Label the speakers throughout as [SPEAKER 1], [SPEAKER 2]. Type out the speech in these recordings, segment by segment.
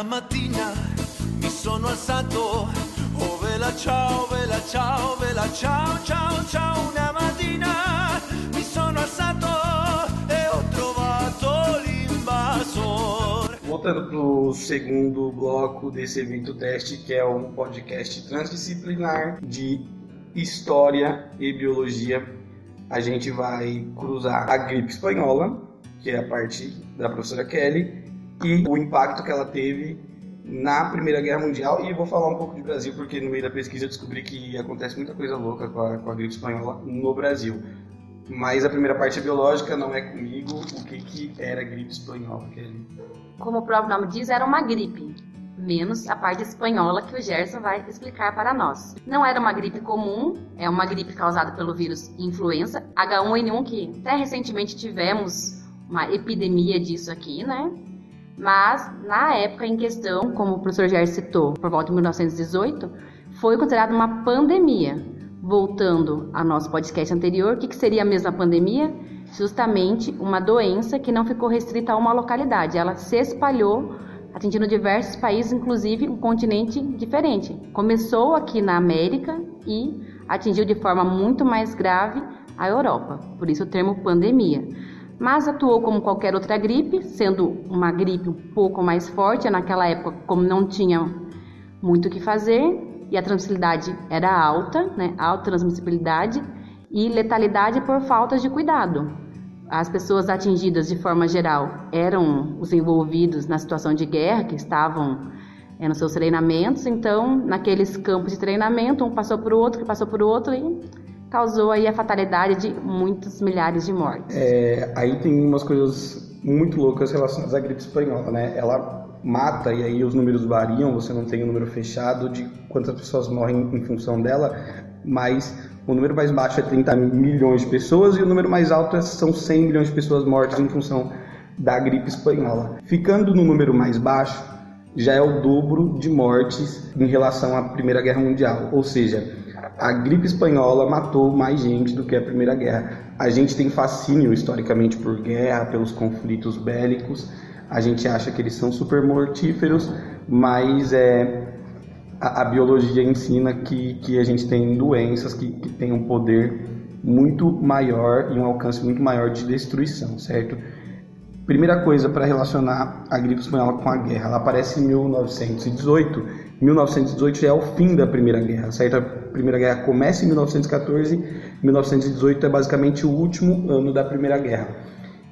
[SPEAKER 1] Una mattina mi sono alzato, oh vela ciao, vela ciao, vela ciao, ciao, ciao. Una mattina mi sono alzato e ho trovato l'invasor.
[SPEAKER 2] Voltando para o segundo bloco desse evento teste, que é um podcast transdisciplinar de história e biologia, a gente vai cruzar a gripe espanhola, que é a parte da professora Kelly, e o impacto que ela teve na Primeira Guerra Mundial. E vou falar um pouco de Brasil, porque no meio da pesquisa eu descobri que acontece muita coisa louca com a, com a gripe espanhola no Brasil. Mas a primeira parte é biológica, não é comigo. O que, que era gripe espanhola, Kelly?
[SPEAKER 3] Como o próprio nome diz, era uma gripe. Menos a parte espanhola que o Gerson vai explicar para nós. Não era uma gripe comum, é uma gripe causada pelo vírus influenza H1N1, que até recentemente tivemos uma epidemia disso aqui, né? Mas, na época em questão, como o professor Jair citou, por volta de 1918, foi considerada uma pandemia. Voltando ao nosso podcast anterior, o que, que seria a mesma pandemia? Justamente uma doença que não ficou restrita a uma localidade, ela se espalhou, atingindo diversos países, inclusive um continente diferente. Começou aqui na América e atingiu de forma muito mais grave a Europa, por isso o termo pandemia mas atuou como qualquer outra gripe, sendo uma gripe um pouco mais forte naquela época, como não tinha muito o que fazer e a transmissibilidade era alta, né, alta transmissibilidade e letalidade por falta de cuidado. As pessoas atingidas de forma geral eram os envolvidos na situação de guerra, que estavam é, nos seus treinamentos, então naqueles campos de treinamento, um passou por outro, que passou por outro e causou aí a fatalidade de muitos milhares de mortes.
[SPEAKER 2] É, aí tem umas coisas muito loucas relacionadas à gripe espanhola, né? Ela mata, e aí os números variam, você não tem um número fechado de quantas pessoas morrem em função dela, mas o número mais baixo é 30 milhões de pessoas e o número mais alto é, são 100 milhões de pessoas mortas em função da gripe espanhola. Ficando no número mais baixo, já é o dobro de mortes em relação à Primeira Guerra Mundial, ou seja, a gripe espanhola matou mais gente do que a Primeira Guerra. A gente tem fascínio historicamente por guerra, pelos conflitos bélicos. A gente acha que eles são super mortíferos, mas é, a, a biologia ensina que, que a gente tem doenças que, que têm um poder muito maior e um alcance muito maior de destruição, certo? Primeira coisa para relacionar a gripe espanhola com a guerra, ela aparece em 1918. 1918 já é o fim da Primeira Guerra, certo? A Primeira Guerra começa em 1914, 1918 é basicamente o último ano da Primeira Guerra.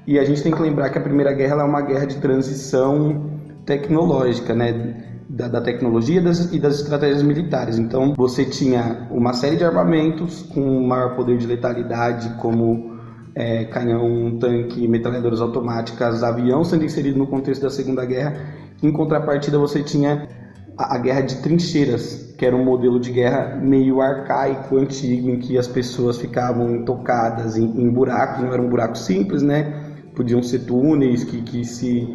[SPEAKER 2] E a gente tem que lembrar que a Primeira Guerra é uma guerra de transição tecnológica, né? Da, da tecnologia das, e das estratégias militares. Então, você tinha uma série de armamentos com maior poder de letalidade, como é, canhão, tanque, metralhadoras automáticas, avião sendo inserido no contexto da Segunda Guerra. Em contrapartida, você tinha a, a guerra de trincheiras, que era um modelo de guerra meio arcaico, antigo, em que as pessoas ficavam tocadas em, em buracos, não eram buracos simples, né? Podiam ser túneis que, que se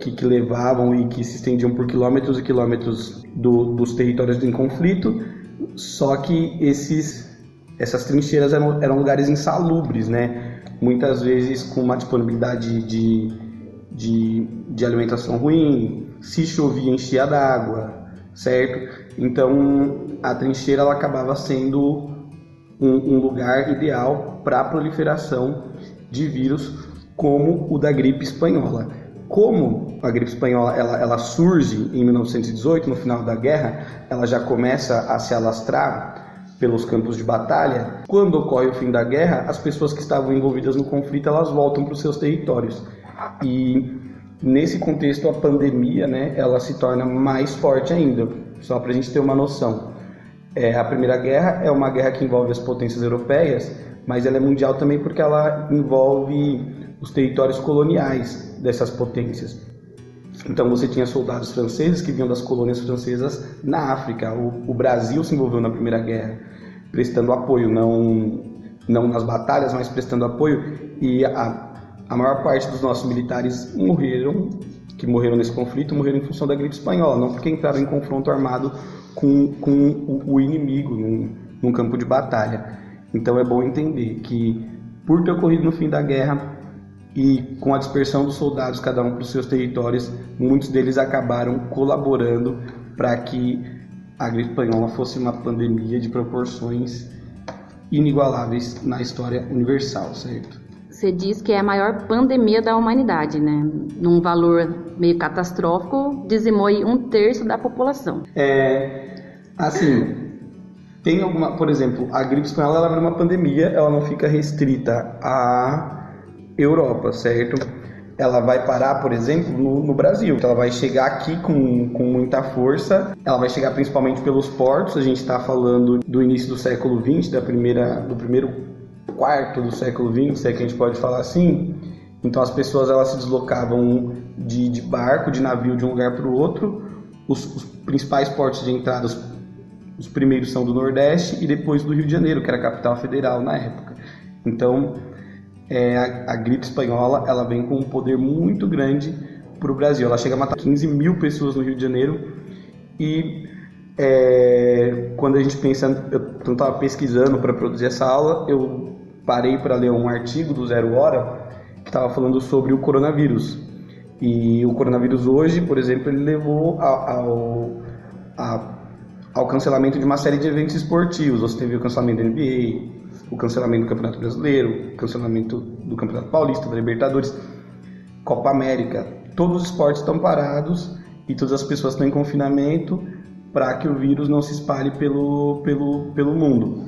[SPEAKER 2] que, que, levavam e que se estendiam por quilômetros e quilômetros do, dos territórios em conflito, só que esses essas trincheiras eram, eram lugares insalubres, né? Muitas vezes com uma disponibilidade de, de, de alimentação ruim, se chovia enchia d'água, certo? Então a trincheira ela acabava sendo um, um lugar ideal para a proliferação de vírus como o da gripe espanhola. Como a gripe espanhola ela, ela surge em 1918, no final da guerra, ela já começa a se alastrar pelos campos de batalha, quando ocorre o fim da guerra, as pessoas que estavam envolvidas no conflito elas voltam para os seus territórios. E nesse contexto a pandemia, né, ela se torna mais forte ainda. Só para a gente ter uma noção, é, a Primeira Guerra é uma guerra que envolve as potências europeias, mas ela é mundial também porque ela envolve os territórios coloniais dessas potências. Então você tinha soldados franceses que vinham das colônias francesas na África. O, o Brasil se envolveu na Primeira Guerra, prestando apoio, não, não nas batalhas, mas prestando apoio. E a, a maior parte dos nossos militares morreram, que morreram nesse conflito, morreram em função da gripe espanhola, não porque entraram em confronto armado com, com o, o inimigo num, num campo de batalha. Então é bom entender que, por ter ocorrido no fim da guerra, e com a dispersão dos soldados, cada um para os seus territórios, muitos deles acabaram colaborando para que a gripe espanhola fosse uma pandemia de proporções inigualáveis na história universal, certo?
[SPEAKER 3] Você diz que é a maior pandemia da humanidade, né? Num valor meio catastrófico, dizimou aí um terço da população.
[SPEAKER 2] É, assim, tem alguma, por exemplo, a gripe espanhola ela é uma pandemia, ela não fica restrita à Europa, certo? Ela vai parar, por exemplo, no, no Brasil. Ela vai chegar aqui com, com muita força. Ela vai chegar principalmente pelos portos. A gente está falando do início do século XX, da primeira, do primeiro quarto do século XX, se é que a gente pode falar assim. Então as pessoas elas se deslocavam de, de barco, de navio de um lugar para o outro. Os, os, principais portos de entrada, os, os primeiros são do Nordeste e depois do Rio de Janeiro, que era a capital federal na época. Então é, a, a, gripe espanhola ela vem com um poder muito grande para o Brasil. Ela chega a matar 15 mil pessoas no Rio de Janeiro e é, quando a gente pensa, eu estava pesquisando para produzir essa aula, eu parei para ler um artigo do Zero Hora que estava falando sobre o coronavírus. E o coronavírus hoje, por exemplo, ele levou ao, ao, ao cancelamento de uma série de eventos esportivos. Você teve o cancelamento da NBA, o cancelamento do Campeonato Brasileiro, o cancelamento do Campeonato Paulista, da Libertadores, Copa América. Todos os esportes estão parados e todas as pessoas estão em confinamento para que o vírus não se espalhe pelo, pelo, pelo mundo.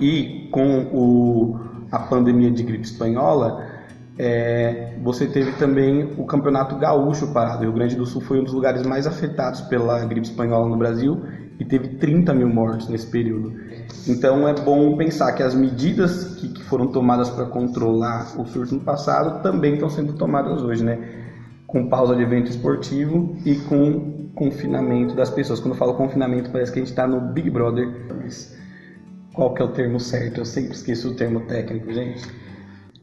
[SPEAKER 2] E com o, a pandemia de gripe espanhola, é, você teve também o Campeonato Gaúcho parado. O Rio Grande do Sul foi um dos lugares mais afetados pela gripe espanhola no Brasil e teve 30 mil mortos nesse período. Então é bom pensar que as medidas que, que foram tomadas para controlar o surto no passado também estão sendo tomadas hoje, né? Com pausa de evento esportivo e com confinamento das pessoas. Quando eu falo confinamento, parece que a gente está no Big Brother. Qual que é o termo certo? Eu sempre esqueço o termo técnico, gente.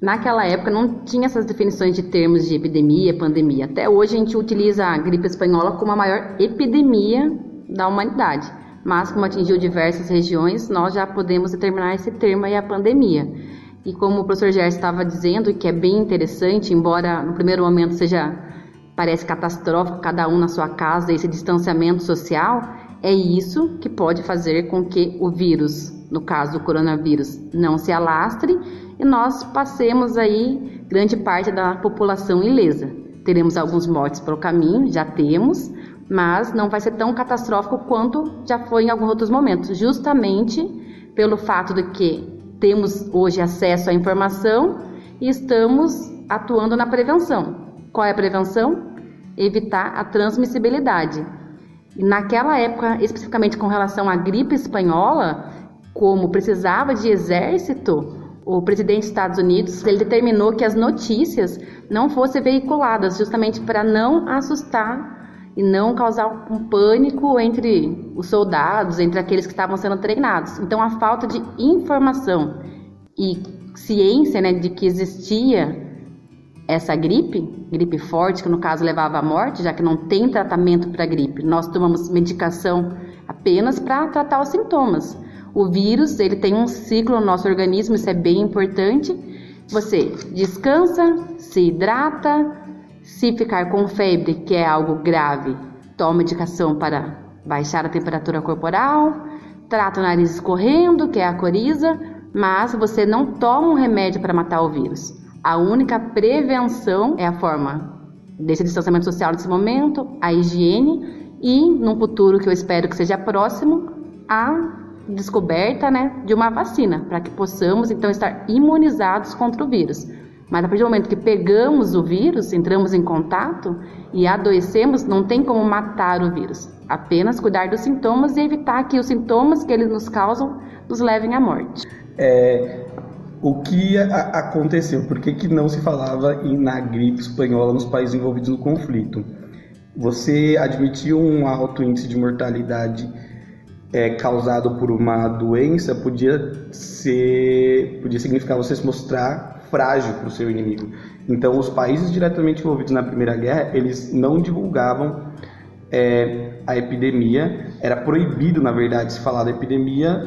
[SPEAKER 3] Naquela época não tinha essas definições de termos de epidemia, pandemia. Até hoje a gente utiliza a gripe espanhola como a maior epidemia da humanidade. Mas como atingiu diversas regiões, nós já podemos determinar esse termo aí, a pandemia. E como o professor Gerson estava dizendo, que é bem interessante, embora no primeiro momento seja parece catastrófico, cada um na sua casa, esse distanciamento social, é isso que pode fazer com que o vírus, no caso do coronavírus, não se alastre e nós passemos aí grande parte da população ilesa. Teremos alguns mortes pelo caminho, já temos, mas não vai ser tão catastrófico quanto já foi em alguns outros momentos, justamente pelo fato de que temos hoje acesso à informação e estamos atuando na prevenção. Qual é a prevenção? Evitar a transmissibilidade. Naquela época, especificamente com relação à gripe espanhola, como precisava de exército, o presidente dos Estados Unidos ele determinou que as notícias não fossem veiculadas, justamente para não assustar e não causar um pânico entre os soldados, entre aqueles que estavam sendo treinados. Então, a falta de informação e ciência né, de que existia essa gripe, gripe forte, que no caso levava à morte, já que não tem tratamento para gripe. Nós tomamos medicação apenas para tratar os sintomas. O vírus, ele tem um ciclo no nosso organismo, isso é bem importante. Você descansa, se hidrata, se ficar com febre, que é algo grave, toma medicação para baixar a temperatura corporal, trata o nariz escorrendo, que é a coriza, mas você não toma um remédio para matar o vírus. A única prevenção é a forma desse distanciamento social nesse momento, a higiene e, num futuro que eu espero que seja próximo, a descoberta né, de uma vacina, para que possamos então estar imunizados contra o vírus. Mas a partir do momento que pegamos o vírus, entramos em contato e adoecemos, não tem como matar o vírus. Apenas cuidar dos sintomas e evitar que os sintomas que eles nos causam nos levem à morte.
[SPEAKER 2] É, o que aconteceu? Por que, que não se falava em, na gripe espanhola nos países envolvidos no conflito? Você admitiu um alto índice de mortalidade é, causado por uma doença podia ser podia significar você se mostrar frágil para o seu inimigo. Então, os países diretamente envolvidos na Primeira Guerra eles não divulgavam é, a epidemia. Era proibido, na verdade, se falar da epidemia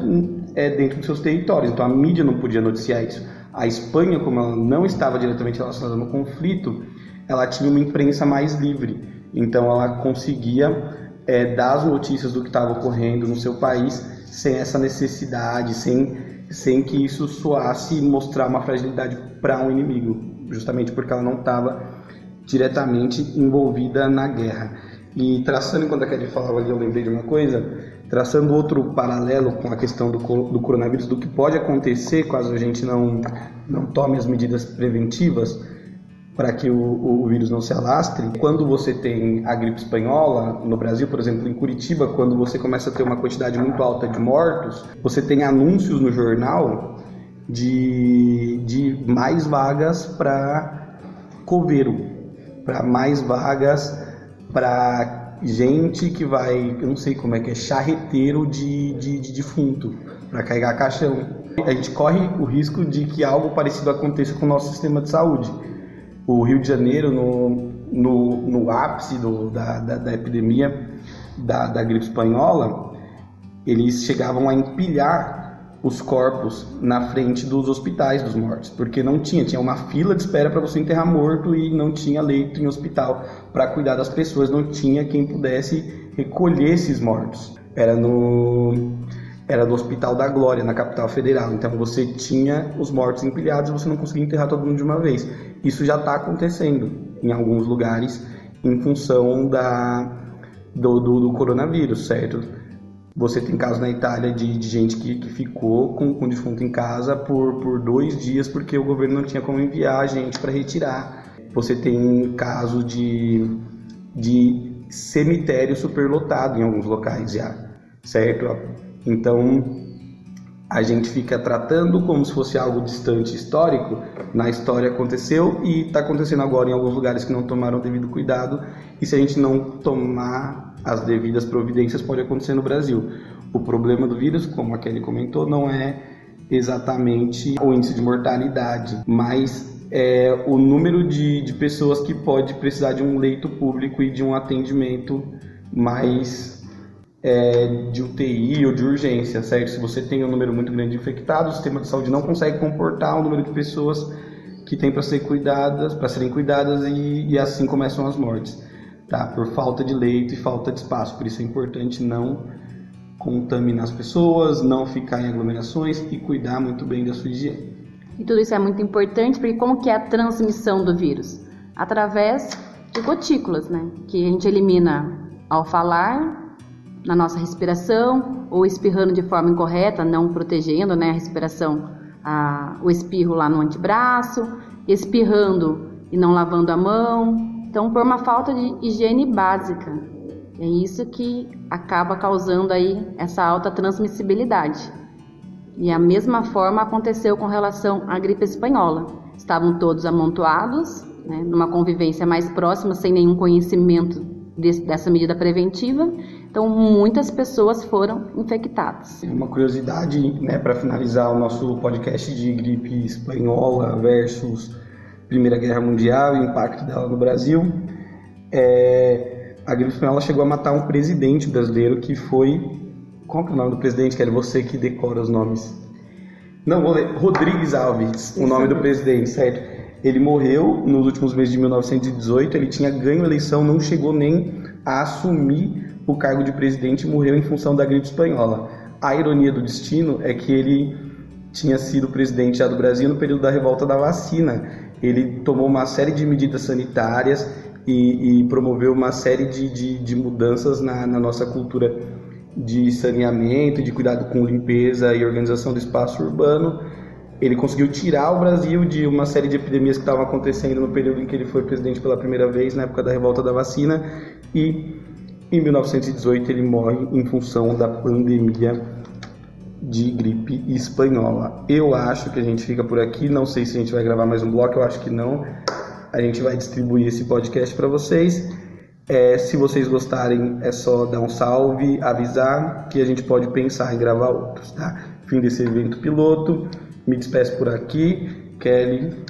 [SPEAKER 2] é, dentro dos seus territórios. Então a mídia não podia noticiar isso. A Espanha, como ela não estava diretamente relacionada no conflito, ela tinha uma imprensa mais livre. Então ela conseguia é, dar as notícias do que estava ocorrendo no seu país sem essa necessidade, sem, sem que isso soasse mostrar uma fragilidade para um inimigo, justamente porque ela não estava diretamente envolvida na guerra. E traçando, enquanto a Kelly falava ali, eu lembrei de uma coisa, traçando outro paralelo com a questão do, do coronavírus, do que pode acontecer caso a gente não, não tome as medidas preventivas para que o, o, vírus não se alastre. Quando você tem a gripe espanhola, no Brasil, por exemplo, em Curitiba, quando você começa a ter uma quantidade muito alta de mortos, você tem anúncios no jornal de, de mais vagas para coveiro, para mais vagas para gente que vai, eu não sei como é que é, charreteiro de, de, de defunto, para carregar caixão. A gente corre o risco de que algo parecido aconteça com o nosso sistema de saúde. O Rio de Janeiro, no, no, no ápice do, da, da, da epidemia da, da gripe espanhola, eles chegavam a empilhar os corpos na frente dos hospitais dos mortos, porque não tinha, tinha uma fila de espera para você enterrar morto e não tinha leito em hospital para cuidar das pessoas, não tinha quem pudesse recolher esses mortos. Era no era no Hospital da Glória, na capital federal. Então você tinha os mortos empilhados e você não conseguia enterrar todo mundo de uma vez. Isso já está acontecendo em alguns lugares em função da, do, do, do coronavírus, certo? Você tem casos na Itália de, de gente que, que ficou com, com defunto em casa por, por dois dias porque o governo não tinha como enviar a gente para retirar. Você tem casos de, de cemitério superlotado em alguns locais já, certo? Então a gente fica tratando como se fosse algo distante histórico. Na história aconteceu e está acontecendo agora em alguns lugares que não tomaram devido cuidado. E se a gente não tomar as devidas providências pode acontecer no Brasil. O problema do vírus, como a Kelly comentou, não é exatamente o índice de mortalidade, mas é o número de, de pessoas que pode precisar de um leito público e de um atendimento mais é, de UTI ou de urgência, certo? Se você tem um número muito grande de infectados, o sistema de saúde não consegue comportar o número de pessoas que tem para ser cuidadas, para serem cuidadas e, e assim começam as mortes tá? Por falta de leito e falta de espaço. Por isso é importante não contaminar as pessoas, não ficar em aglomerações e cuidar muito bem da sua higiene.
[SPEAKER 3] E tudo isso é muito importante porque como que é a transmissão do vírus? Através de gotículas, né? Que a gente elimina ao falar, na nossa respiração, ou espirrando de forma incorreta, não protegendo né, a respiração, a, o espirro lá no antebraço, espirrando e não lavando a mão, então, por uma falta de higiene básica. É isso que acaba causando aí essa alta transmissibilidade. E a mesma forma aconteceu com relação à gripe espanhola. Estavam todos amontoados, né, numa convivência mais próxima, sem nenhum conhecimento desse, dessa medida preventiva. Então, muitas pessoas foram infectadas.
[SPEAKER 2] Uma curiosidade, né, para finalizar o nosso podcast de gripe espanhola versus Primeira Guerra Mundial e o impacto dela no Brasil. É, a gripe espanhola chegou a matar um presidente brasileiro que foi. Qual é o nome do presidente? Que era você que decora os nomes. Não, vou ler. Rodrigues Alves, o nome do presidente, certo? Ele morreu nos últimos meses de 1918, ele tinha ganho a eleição, não chegou nem a assumir o cargo de presidente e morreu em função da gripe espanhola. A ironia do destino é que ele tinha sido presidente já do Brasil no período da revolta da vacina ele tomou uma série de medidas sanitárias e, e promoveu uma série de, de, de mudanças na, na, nossa cultura de saneamento, de cuidado com limpeza e organização do espaço urbano. Ele conseguiu tirar o Brasil de uma série de epidemias que estavam acontecendo no período em que ele foi presidente pela primeira vez, na época da revolta da vacina, e em 1918 ele morre em função da pandemia de gripe espanhola. Eu acho que a gente fica por aqui. Não sei se a gente vai gravar mais um bloco, eu acho que não. A gente vai distribuir esse podcast para vocês. É, se vocês gostarem, é só dar um salve, avisar que a gente pode pensar em gravar outros, tá? Fim desse evento piloto. Me despeço por aqui. Kelly.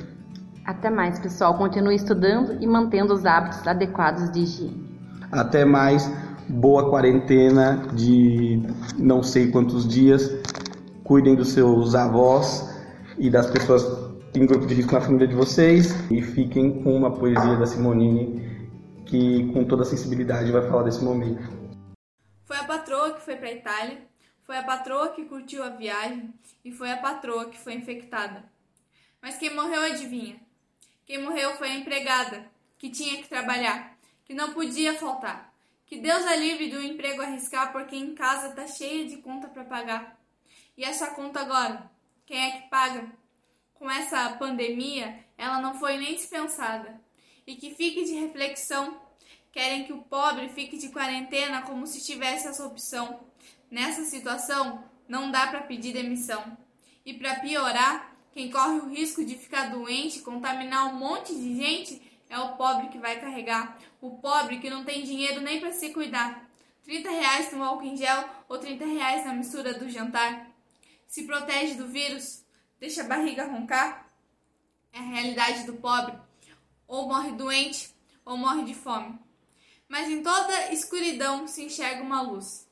[SPEAKER 3] Até mais, pessoal. Continue estudando e mantendo os hábitos adequados de higiene.
[SPEAKER 2] Até mais boa quarentena de não sei quantos dias. Cuidem dos seus avós e das pessoas tem um grupo de risco na família de vocês e fiquem com uma poesia da Simonini que com toda a sensibilidade vai falar desse momento.
[SPEAKER 4] Foi a patroa que foi para a Itália, foi a patroa que curtiu a viagem e foi a patroa que foi infectada. Mas quem morreu adivinha? Quem morreu foi a empregada, que tinha que trabalhar, que não podia faltar. Que Deus a livre do emprego arriscar porque em casa tá cheia de conta para pagar. E essa conta agora, quem é que paga? Com essa pandemia, ela não foi nem dispensada. E que fique de reflexão. Querem que o pobre fique de quarentena como se tivesse essa opção. Nessa situação, não dá para pedir demissão. E para piorar, quem corre o risco de ficar doente, contaminar um monte de gente, é o pobre que vai carregar. O pobre que não tem dinheiro nem para se cuidar. 30 reais no álcool em gel ou 30 reais na mistura do jantar. Se protege do vírus, deixa a barriga roncar. É a realidade do pobre. Ou morre doente, ou morre de fome. Mas em toda escuridão se enxerga uma luz.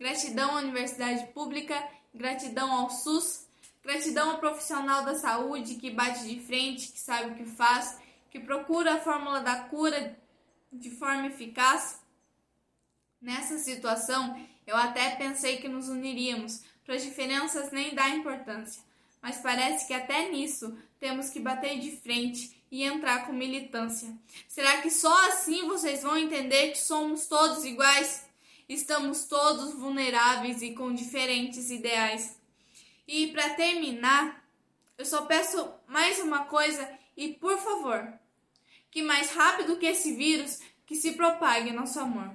[SPEAKER 4] Gratidão à universidade pública, gratidão ao SUS, gratidão ao profissional da saúde que bate de frente, que sabe o que faz, que procura a fórmula da cura de forma eficaz. Nessa situação, eu até pensei que nos uniríamos, para as diferenças nem dar importância, mas parece que até nisso temos que bater de frente e entrar com militância. Será que só assim vocês vão entender que somos todos iguais? Estamos todos vulneráveis e com diferentes ideais. E para terminar, eu só peço mais uma coisa e por favor, que mais rápido que esse vírus que se propague nosso amor.